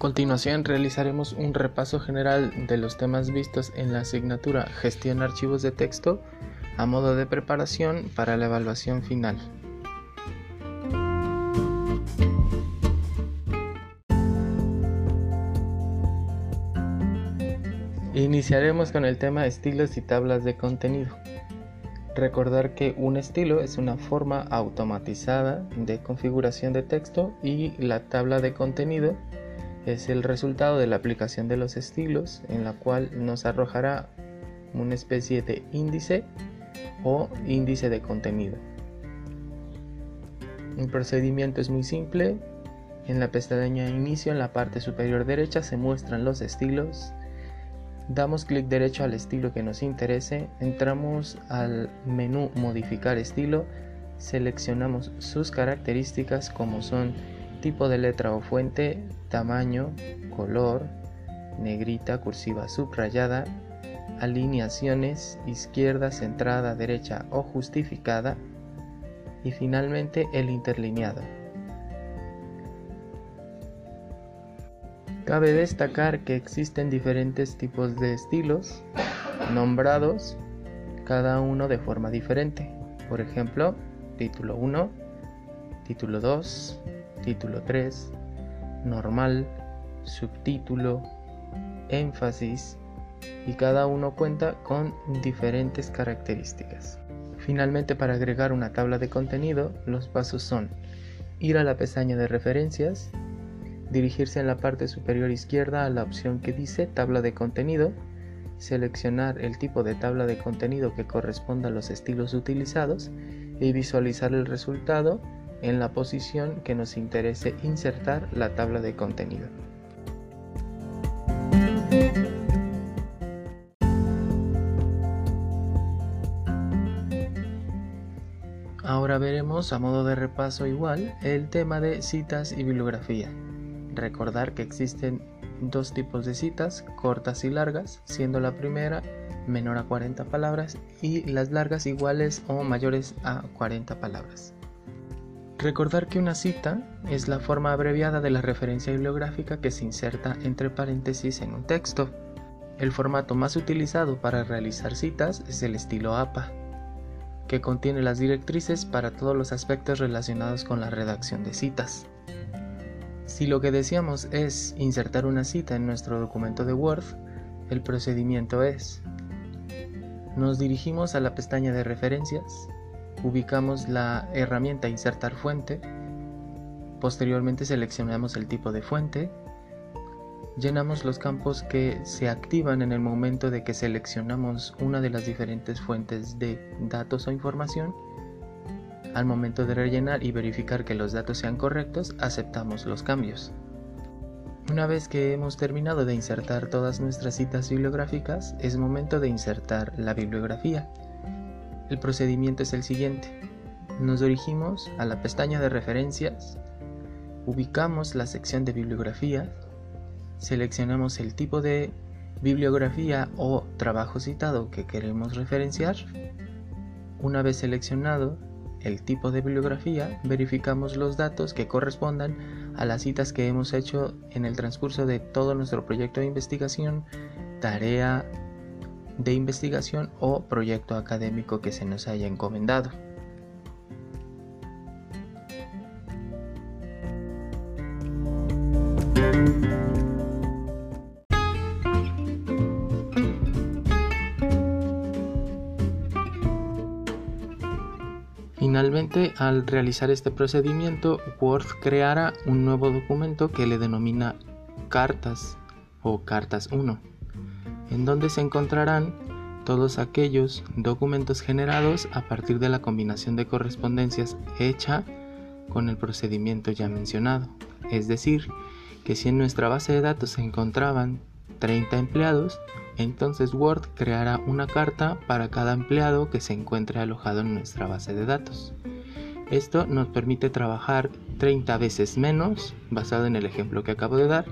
continuación realizaremos un repaso general de los temas vistos en la asignatura Gestión Archivos de Texto a modo de preparación para la evaluación final. Iniciaremos con el tema estilos y tablas de contenido. Recordar que un estilo es una forma automatizada de configuración de texto y la tabla de contenido es el resultado de la aplicación de los estilos en la cual nos arrojará una especie de índice o índice de contenido. El procedimiento es muy simple. En la pestaña inicio en la parte superior derecha se muestran los estilos Damos clic derecho al estilo que nos interese, entramos al menú modificar estilo, seleccionamos sus características como son tipo de letra o fuente, tamaño, color, negrita, cursiva subrayada, alineaciones, izquierda, centrada, derecha o justificada y finalmente el interlineado. Cabe destacar que existen diferentes tipos de estilos nombrados cada uno de forma diferente. Por ejemplo, título 1, título 2, título 3, normal, subtítulo, énfasis y cada uno cuenta con diferentes características. Finalmente, para agregar una tabla de contenido, los pasos son ir a la pestaña de referencias, dirigirse en la parte superior izquierda a la opción que dice tabla de contenido, seleccionar el tipo de tabla de contenido que corresponda a los estilos utilizados y visualizar el resultado en la posición que nos interese insertar la tabla de contenido. Ahora veremos a modo de repaso igual el tema de citas y bibliografía. Recordar que existen dos tipos de citas, cortas y largas, siendo la primera menor a 40 palabras y las largas iguales o mayores a 40 palabras. Recordar que una cita es la forma abreviada de la referencia bibliográfica que se inserta entre paréntesis en un texto. El formato más utilizado para realizar citas es el estilo APA, que contiene las directrices para todos los aspectos relacionados con la redacción de citas. Si lo que deseamos es insertar una cita en nuestro documento de Word, el procedimiento es nos dirigimos a la pestaña de referencias, ubicamos la herramienta Insertar fuente, posteriormente seleccionamos el tipo de fuente, llenamos los campos que se activan en el momento de que seleccionamos una de las diferentes fuentes de datos o información al momento de rellenar y verificar que los datos sean correctos, aceptamos los cambios. Una vez que hemos terminado de insertar todas nuestras citas bibliográficas, es momento de insertar la bibliografía. El procedimiento es el siguiente. Nos dirigimos a la pestaña de referencias, ubicamos la sección de bibliografía, seleccionamos el tipo de bibliografía o trabajo citado que queremos referenciar. Una vez seleccionado, el tipo de bibliografía, verificamos los datos que correspondan a las citas que hemos hecho en el transcurso de todo nuestro proyecto de investigación, tarea de investigación o proyecto académico que se nos haya encomendado. Finalmente, al realizar este procedimiento, Word creará un nuevo documento que le denomina cartas o cartas 1, en donde se encontrarán todos aquellos documentos generados a partir de la combinación de correspondencias hecha con el procedimiento ya mencionado. Es decir, que si en nuestra base de datos se encontraban 30 empleados, entonces Word creará una carta para cada empleado que se encuentre alojado en nuestra base de datos. Esto nos permite trabajar 30 veces menos, basado en el ejemplo que acabo de dar,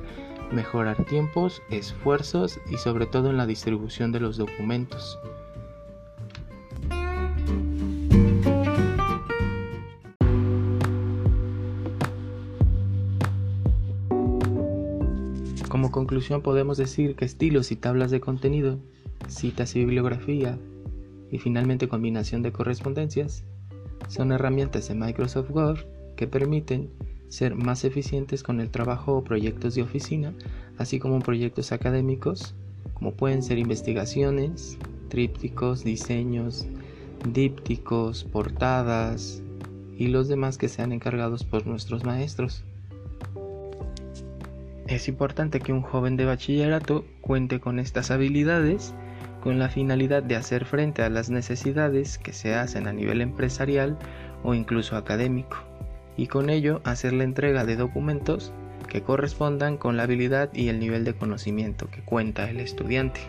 mejorar tiempos, esfuerzos y sobre todo en la distribución de los documentos. Como conclusión podemos decir que estilos y tablas de contenido, citas y bibliografía, y finalmente combinación de correspondencias, son herramientas de Microsoft Word que permiten ser más eficientes con el trabajo o proyectos de oficina, así como proyectos académicos, como pueden ser investigaciones, trípticos, diseños, dípticos, portadas y los demás que sean encargados por nuestros maestros. Es importante que un joven de bachillerato cuente con estas habilidades con la finalidad de hacer frente a las necesidades que se hacen a nivel empresarial o incluso académico y con ello hacer la entrega de documentos que correspondan con la habilidad y el nivel de conocimiento que cuenta el estudiante.